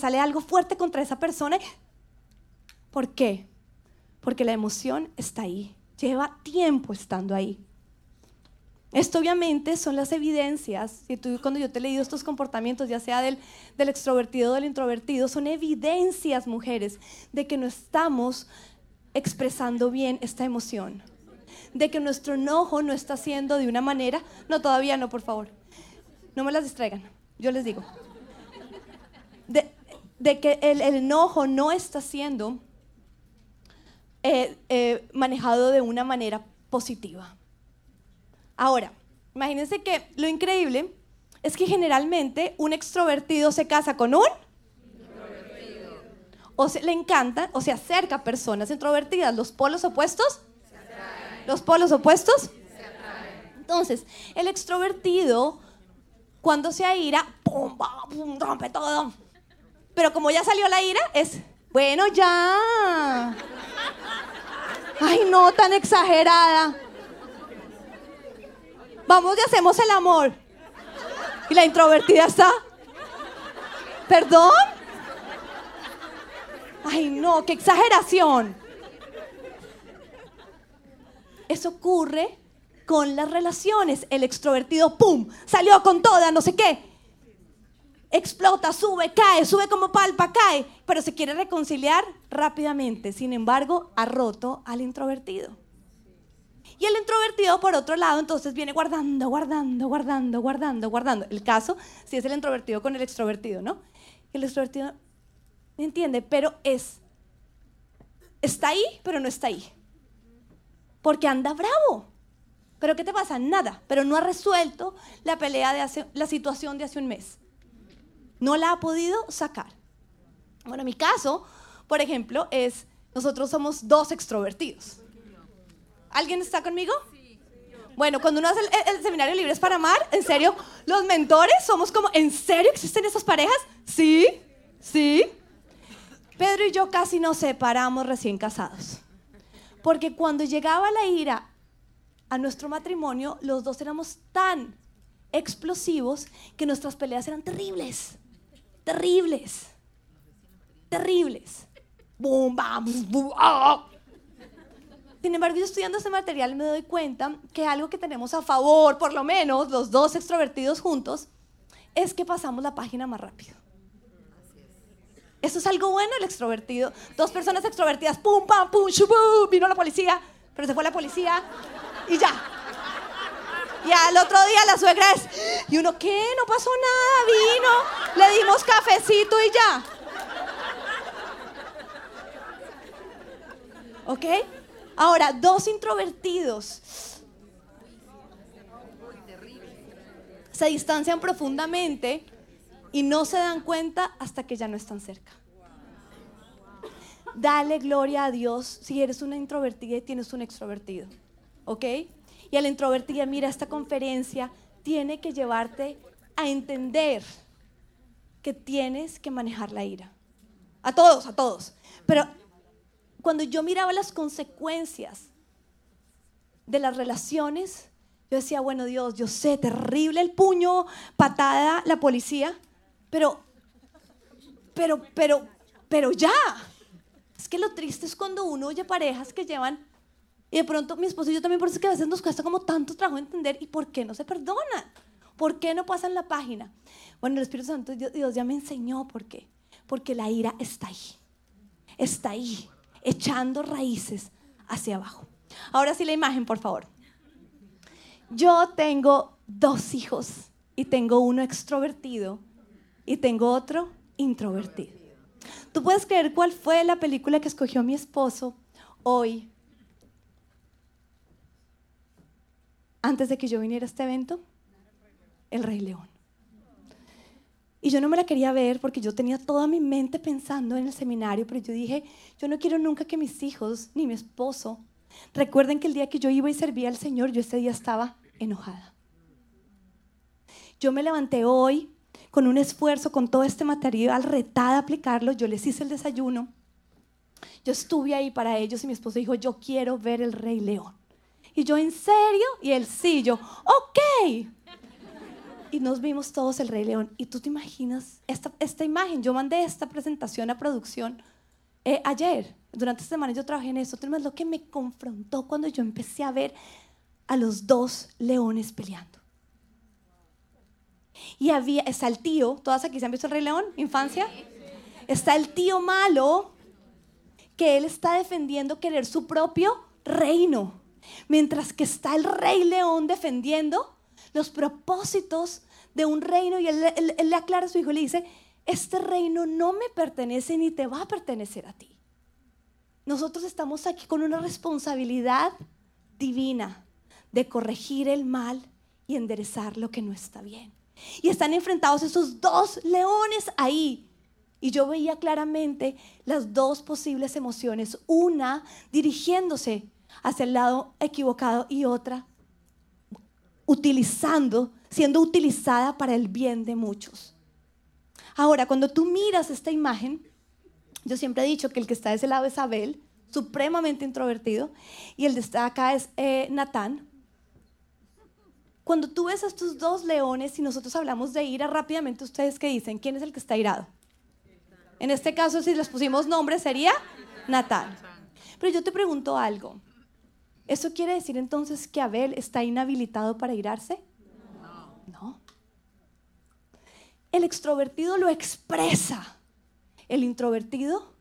sale algo fuerte contra esa persona. ¿Por qué? Porque la emoción está ahí, lleva tiempo estando ahí. Esto obviamente son las evidencias, y tú, cuando yo te he leído estos comportamientos, ya sea del, del extrovertido o del introvertido, son evidencias, mujeres, de que no estamos expresando bien esta emoción, de que nuestro enojo no está siendo de una manera, no, todavía no, por favor, no me las distraigan, yo les digo, de, que el, enojo no está siendo eh, eh, manejado de una manera positiva. Ahora, imagínense que lo increíble es que generalmente un extrovertido se casa con un. O se le encanta o se acerca a personas introvertidas. Los polos opuestos. Los polos opuestos. Entonces, el extrovertido, cuando se aira, pum, pum, rompe todo. Pero como ya salió la ira, es, bueno, ya. Ay, no, tan exagerada vamos y hacemos el amor. Y la introvertida está, ¿perdón? Ay, no, qué exageración. Eso ocurre con las relaciones. El extrovertido, ¡pum!, salió con toda, no sé qué. Explota, sube, cae, sube como palpa, cae, pero se quiere reconciliar rápidamente. Sin embargo, ha roto al introvertido. Y el introvertido, por otro lado, entonces viene guardando, guardando, guardando, guardando, guardando. El caso, si es el introvertido con el extrovertido, ¿no? El extrovertido ¿me entiende, pero es, está ahí, pero no está ahí. Porque anda bravo. ¿Pero qué te pasa? Nada. Pero no ha resuelto la pelea de hace, la situación de hace un mes. No la ha podido sacar. Bueno, mi caso, por ejemplo, es, nosotros somos dos extrovertidos. ¿Alguien está conmigo? Bueno, cuando uno hace el, seminario Libres para Amar, en serio, los mentores somos como, ¿en serio existen esas parejas? Sí, sí. Pedro y yo casi nos separamos recién casados. Porque cuando llegaba la ira a nuestro matrimonio, los dos éramos tan explosivos que nuestras peleas eran terribles. Terribles. Terribles. Boom, bam, ah. Sin embargo, yo estudiando este material me doy cuenta que algo que tenemos a favor, por lo menos los dos extrovertidos juntos, es que pasamos la página más rápido. Eso es algo bueno el extrovertido. Dos personas extrovertidas, pum, pam, pum, shubu, vino la policía, pero se fue la policía y ya. Y al otro día la suegra es, y uno, ¿qué? No pasó nada, vino, le dimos cafecito y ya. ¿Ok? Ahora, dos introvertidos se distancian profundamente y no se dan cuenta hasta que ya no están cerca. Dale gloria a Dios si eres una introvertida y tienes un extrovertido. ¿Ok? Y a la introvertida, mira, esta conferencia tiene que llevarte a entender que tienes que manejar la ira. A todos, a todos. Pero cuando yo miraba las consecuencias de las relaciones, yo decía, bueno Dios, yo sé, terrible el puño, patada, la policía, pero, pero, pero, pero ya. Es que lo triste es cuando uno oye parejas que llevan, y de pronto mi esposo y yo también, por eso es que a veces nos cuesta como tanto trabajo entender, ¿y por qué no se perdonan? ¿Por qué no pasan la página? Bueno, el Espíritu Santo, Dios ya me enseñó por qué. Porque la ira está ahí. Está ahí echando raíces hacia abajo. Ahora sí la imagen, por favor. Yo tengo dos hijos y tengo uno extrovertido y tengo otro introvertido. ¿Tú puedes creer cuál fue la película que escogió mi esposo hoy antes de que yo viniera a este evento? El Rey León. Y yo no me la quería ver porque yo tenía toda mi mente pensando en el seminario, pero yo dije, yo no quiero nunca que mis hijos ni mi esposo recuerden que el día que yo iba y servía al Señor, yo ese día estaba enojada. Yo me levanté hoy con un esfuerzo, con todo este material, retada a aplicarlo. Yo les hice el desayuno. Yo estuve ahí para ellos y mi esposo dijo, yo quiero ver el Rey León. Y yo, ¿en serio? Y él sí, yo, ok. Y nos vimos todos el Rey León. Y tú te imaginas esta, esta imagen. Yo mandé esta presentación a producción eh, ayer. Durante esta semana yo trabajé en eso. Pero es lo que me confrontó cuando yo empecé a ver a los dos leones peleando. Y había, está el tío, todas aquí se han visto el Rey León, infancia. Está el tío malo que él está defendiendo querer su propio reino. Mientras que está el Rey León defendiendo los propósitos de un reino y él, le aclara a su hijo le dice, este reino no me pertenece ni te va a pertenecer a ti. Nosotros estamos aquí con una responsabilidad divina de corregir el mal y enderezar lo que no está bien. Y están enfrentados esos dos leones ahí. Y yo veía claramente las dos posibles emociones, una dirigiéndose hacia el lado equivocado y otra utilizando, siendo utilizada para el bien de muchos. Ahora, cuando tú miras esta imagen, yo siempre he dicho que el que está de ese lado es Abel, supremamente introvertido, y el de está acá es eh, Natán, cuando tú ves a estos dos leones y nosotros hablamos de ira, rápidamente ustedes qué dicen, ¿quién es el que está irado? En este caso, si les pusimos nombre, sería Natán. Pero yo te pregunto algo. ¿Eso quiere decir entonces que Abel está inhabilitado para irarse? No. El extrovertido lo expresa. El introvertido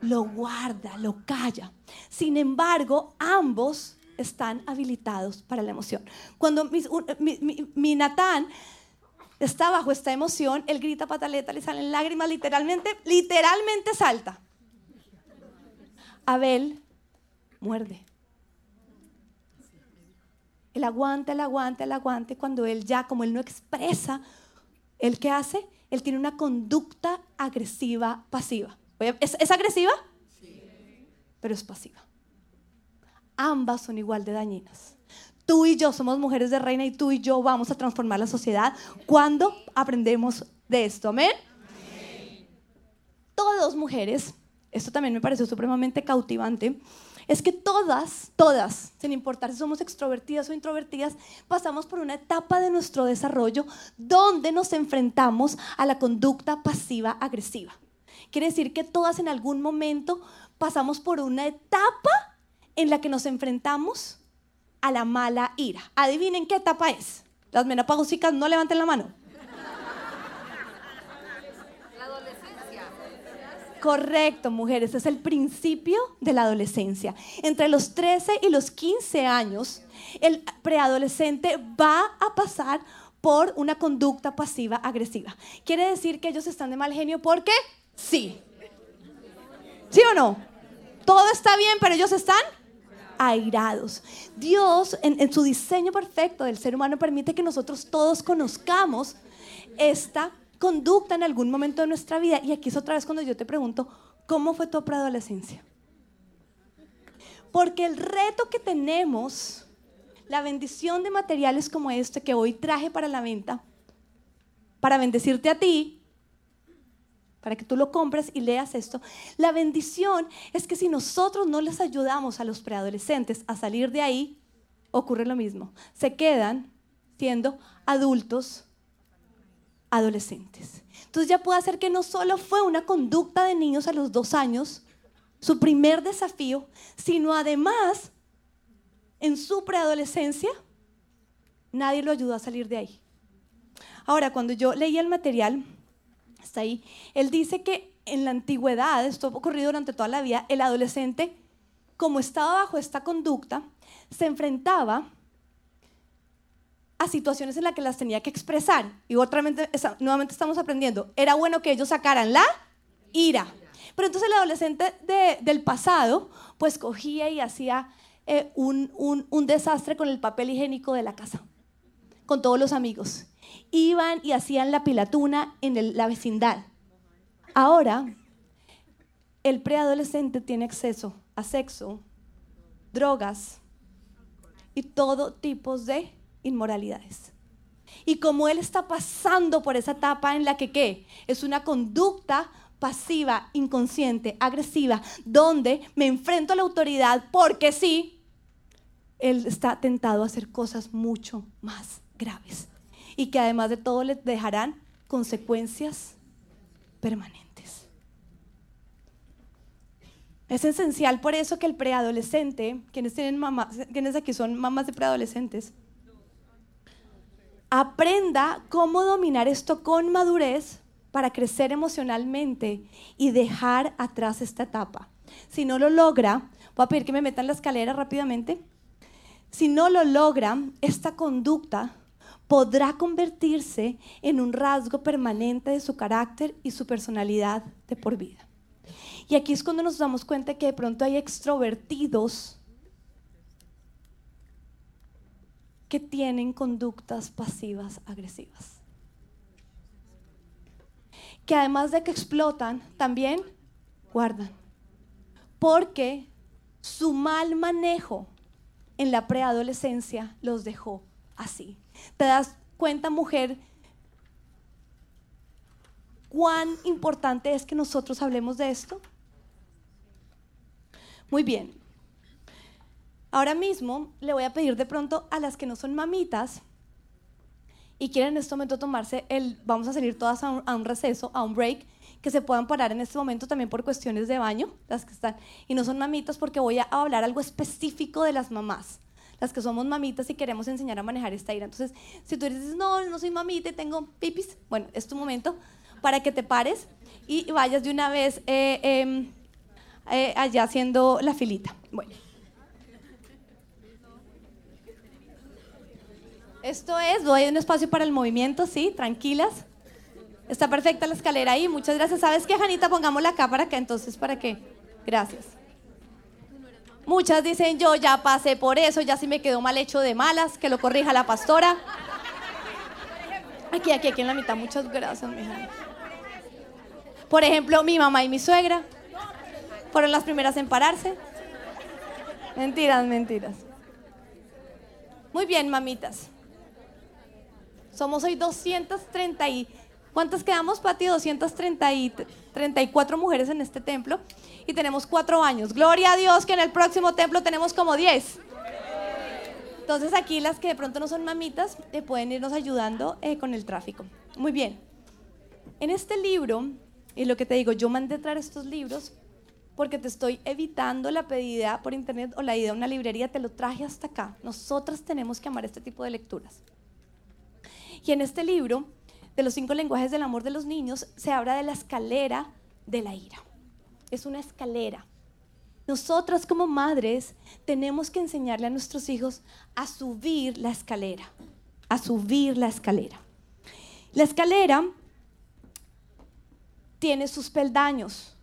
lo guarda, lo calla. Sin embargo, ambos están habilitados para la emoción. Cuando mi, Natán está bajo esta emoción, él grita pataleta, le salen lágrimas, literalmente, literalmente salta. Abel muerde. Él aguanta, él aguanta, él aguanta. Cuando él ya, como él no expresa, ¿él qué hace? Él tiene una conducta agresiva pasiva. ¿Es, ¿es agresiva? Sí. Pero es pasiva ambas son igual de dañinas. Tú y yo somos mujeres de reina y tú y yo vamos a transformar la sociedad cuando aprendemos de esto. Amén. Todas mujeres, esto también me pareció supremamente cautivante, es que todas, todas, sin importar si somos extrovertidas o introvertidas, pasamos por una etapa de nuestro desarrollo donde nos enfrentamos a la conducta pasiva agresiva. Quiere decir que todas en algún momento pasamos por una etapa en la que nos enfrentamos a la mala ira. Adivinen qué etapa es. Las menopáusicas no levanten la mano. La adolescencia. Correcto, mujeres, es el principio de la adolescencia. Entre los 13 y los 15 años, el preadolescente va a pasar por una conducta pasiva agresiva. ¿Quiere decir que ellos están de mal genio porque sí? ¿Sí o no? Todo está bien, pero ellos están airados. Dios, en, su diseño perfecto del ser humano, permite que nosotros todos conozcamos esta conducta en algún momento de nuestra vida. Y aquí es otra vez cuando yo te pregunto, ¿cómo fue tu preadolescencia? Porque el reto que tenemos, la bendición de materiales como este que hoy traje para la venta, para bendecirte a ti, para que tú lo compres y leas esto. La bendición es que si nosotros no les ayudamos a los preadolescentes a salir de ahí, ocurre lo mismo. Se quedan siendo adultos adolescentes. Entonces ya puede ser que no solo fue una conducta de niños a los dos años, su primer desafío, sino además en su preadolescencia, nadie lo ayudó a salir de ahí. Ahora, cuando yo leí el material, Está ahí. Él dice que en la antigüedad, esto ha ocurrido durante toda la vida, el adolescente, como estaba bajo esta conducta, se enfrentaba situaciones en las que las tenía que expresar. Y otra vez, nuevamente estamos aprendiendo. Era bueno que ellos sacaran la ira. Pero entonces el adolescente del pasado, pues cogía y hacía eh, un, un desastre con el papel higiénico de la casa, con todos los amigos. Iban y hacían la pilatuna en la vecindad. Ahora, el preadolescente tiene acceso a sexo, drogas y todo tipo de inmoralidades. Y como él está pasando por esa etapa en la que ¿qué? Es una conducta pasiva, inconsciente, agresiva, donde me enfrento a la autoridad porque sí, él está tentado a hacer cosas mucho más graves y que además de todo le dejarán consecuencias permanentes. Es esencial por eso que el preadolescente, quienes tienen mamás, quienes aquí son mamás de preadolescentes, aprenda cómo dominar esto con madurez para crecer emocionalmente y dejar atrás esta etapa. Si no lo logra, voy a pedir que me metan la escalera rápidamente. Si no lo logra, esta conducta podrá convertirse en un rasgo permanente de su carácter y su personalidad de por vida. Y aquí es cuando nos damos cuenta que de pronto hay extrovertidos que tienen conductas pasivas agresivas. Que además de que explotan, también guardan. Porque su mal manejo en la preadolescencia los dejó así. ¿Te das cuenta, mujer, cuán importante es que nosotros hablemos de esto? Muy bien, Ahora mismo le voy a pedir de pronto a las que no son mamitas y quieren en este momento tomarse el, vamos a salir todas a un, receso, a un break, que se puedan parar en este momento también por cuestiones de baño, las que están, y no son mamitas porque voy a hablar algo específico de las mamás, las que somos mamitas y queremos enseñar a manejar esta ira. Entonces, si tú dices, no, no soy mamita y tengo pipis, bueno, es tu momento para que te pares y vayas de una vez eh, em, eh, allá haciendo la filita. Bueno. Esto es, doy un espacio para el movimiento, sí, tranquilas. Está perfecta la escalera ahí, muchas gracias. ¿Sabes qué, Janita? Pongámosla acá para que entonces, ¿para qué? Gracias. Muchas dicen, yo ya pasé por eso, ya si me quedó mal hecho de malas, que lo corrija la pastora. Aquí, aquí, aquí en la mitad, muchas gracias, mi Por ejemplo, mi mamá y mi suegra fueron las primeras en pararse. Mentiras, mentiras. Muy bien, mamitas. Somos hoy 230 y... ¿Cuántas quedamos, Pati? 234 mujeres en este templo y tenemos cuatro años. Gloria a Dios que en el próximo templo tenemos como 10. Entonces aquí las que de pronto no son mamitas eh, pueden irnos ayudando eh, con el tráfico. Muy bien. En este libro, y lo que te digo, yo mandé traer estos libros porque te estoy evitando la pedida por internet o la idea de una librería, te lo traje hasta acá. Nosotras tenemos que amar este tipo de lecturas. Y en este libro, de los cinco lenguajes del amor de los niños, se habla de la escalera de la ira. Es una escalera. Nosotras como madres tenemos que enseñarle a nuestros hijos a subir la escalera, a subir la escalera. La escalera tiene sus peldaños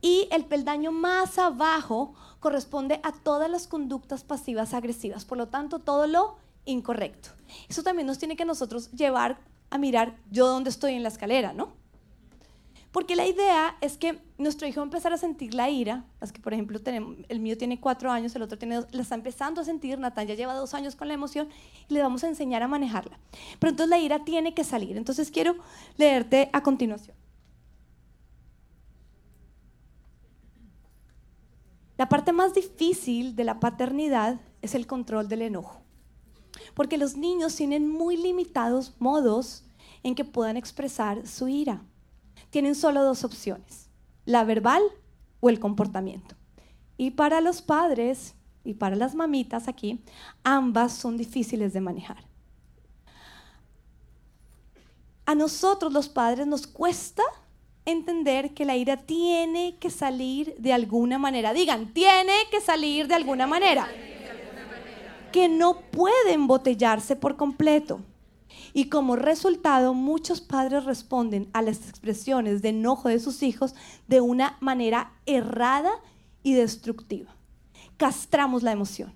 y el peldaño más abajo corresponde a todas las conductas pasivas agresivas, por lo tanto todo lo incorrecto. Eso también nos tiene que nosotros llevar a mirar yo dónde estoy en la escalera, ¿no? Porque la idea es que nuestro hijo va a empezar a sentir la ira, las que por ejemplo tenemos, el mío tiene cuatro años, el otro tiene dos, la está empezando a sentir, Natán ya lleva dos años con la emoción y le vamos a enseñar a manejarla. Pero entonces la ira tiene que salir. Entonces quiero leerte a continuación. La parte más difícil de la paternidad es el control del enojo. Porque los niños tienen muy limitados modos en que puedan expresar su ira. Tienen solo dos opciones, la verbal o el comportamiento. Y para los padres y para las mamitas aquí, ambas son difíciles de manejar. A nosotros los padres nos cuesta entender que la ira tiene que salir de alguna manera. Digan, tiene que salir de alguna manera que no puede embotellarse por completo. Y como resultado, muchos padres responden a las expresiones de enojo de sus hijos de una manera errada y destructiva. Castramos la emoción.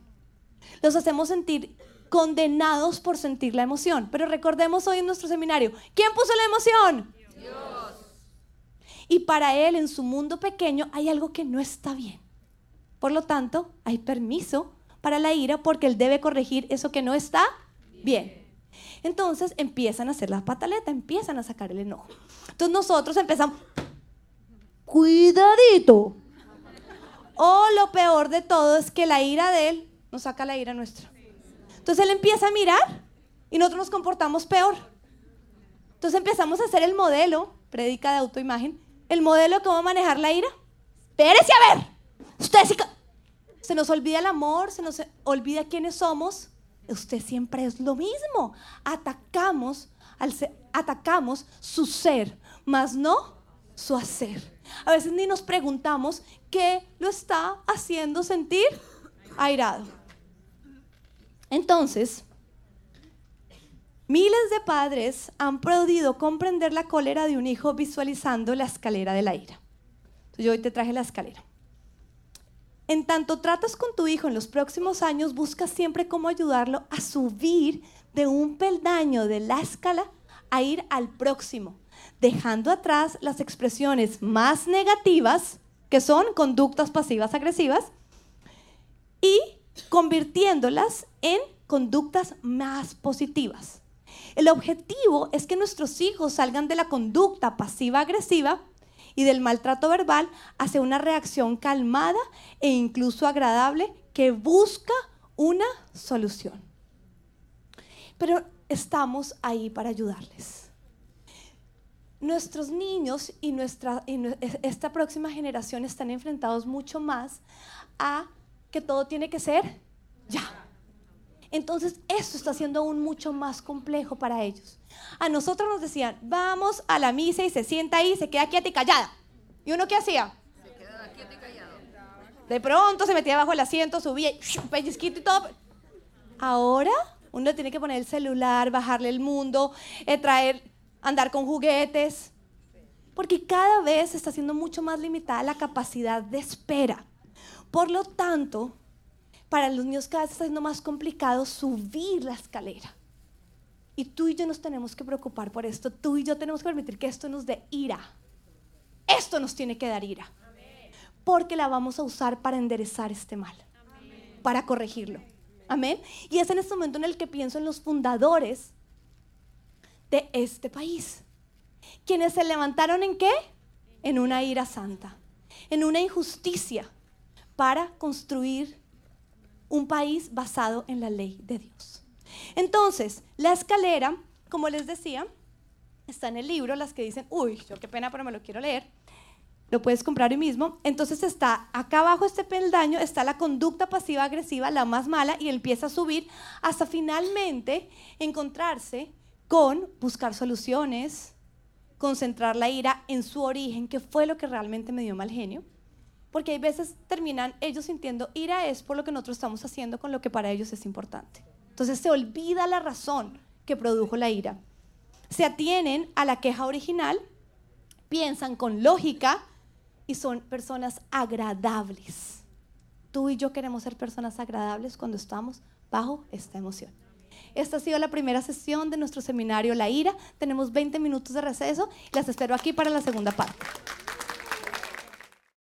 Los hacemos sentir condenados por sentir la emoción. Pero recordemos hoy en nuestro seminario, ¿quién puso la emoción? Dios. Y para él, en su mundo pequeño, hay algo que no está bien. Por lo tanto, hay permiso para la ira porque él debe corregir eso que no está bien. Entonces empiezan a hacer la pataleta, empiezan a sacar el enojo. Entonces nosotros empezamos, cuidadito. O lo peor de todo es que la ira de él nos saca la ira nuestra. Entonces él empieza a mirar y nosotros nos comportamos peor. Entonces empezamos a hacer el modelo, predica de autoimagen, el modelo de cómo manejar la ira. Espérese a ver. Usted se nos olvida el amor, se nos olvida quiénes somos usted siempre es lo mismo. Atacamos, al atacamos su ser, mas no su hacer. A veces ni nos preguntamos qué lo está haciendo sentir airado. Entonces, miles de padres han podido comprender la cólera de un hijo visualizando la escalera de la ira. yo hoy te traje la escalera. En tanto tratas con tu hijo en los próximos años, busca siempre cómo ayudarlo a subir de un peldaño de la escala a ir al próximo, dejando atrás las expresiones más negativas, que son conductas pasivas agresivas, y convirtiéndolas en conductas más positivas. El objetivo es que nuestros hijos salgan de la conducta pasiva agresiva y del maltrato verbal hacia una reacción calmada e incluso agradable que busca una solución. Pero estamos ahí para ayudarles. Nuestros niños y, nuestra, esta próxima generación están enfrentados mucho más a que todo tiene que ser ya. Entonces, esto está siendo aún mucho más complejo para ellos. A nosotros nos decían, vamos a la misa y se sienta ahí, se queda quieta y callada. ¿Y uno qué hacía? Y. De pronto se metía bajo el asiento, subía, un pellizquito y todo. Ahora uno tiene que poner el celular, bajarle el mundo, eh, traer, andar con juguetes. Porque cada vez está siendo mucho más limitada la capacidad de espera. Por lo tanto, para los niños cada vez está siendo más complicado subir la escalera. Y tú y yo nos tenemos que preocupar por esto. Tú y yo tenemos que permitir que esto nos dé ira. Esto nos tiene que dar ira. Porque la vamos a usar para enderezar este mal. Para corregirlo. Amén. Y es en este momento en el que pienso en los fundadores de este país. Quienes se levantaron en qué? En una ira santa. En una injusticia para construir un país basado en la ley de Dios. Entonces, la escalera, como les decía, está en el libro, las que dicen, uy, yo qué pena, pero me lo quiero leer. Lo puedes comprar hoy mismo. Entonces está acá abajo este peldaño, está la conducta pasiva agresiva, la más mala, y empieza a subir hasta finalmente encontrarse con buscar soluciones, concentrar la ira en su origen, que fue lo que realmente me dio mal genio porque hay veces terminan ellos sintiendo ira es por lo que nosotros estamos haciendo con lo que para ellos es importante. Entonces se olvida la razón que produjo la ira. Se atienen a la queja original, piensan con lógica y son personas agradables. Tú y yo queremos ser personas agradables cuando estamos bajo esta emoción. Esta ha sido la primera sesión de nuestro seminario La Ira. Tenemos 20 minutos de receso las espero aquí para la segunda parte.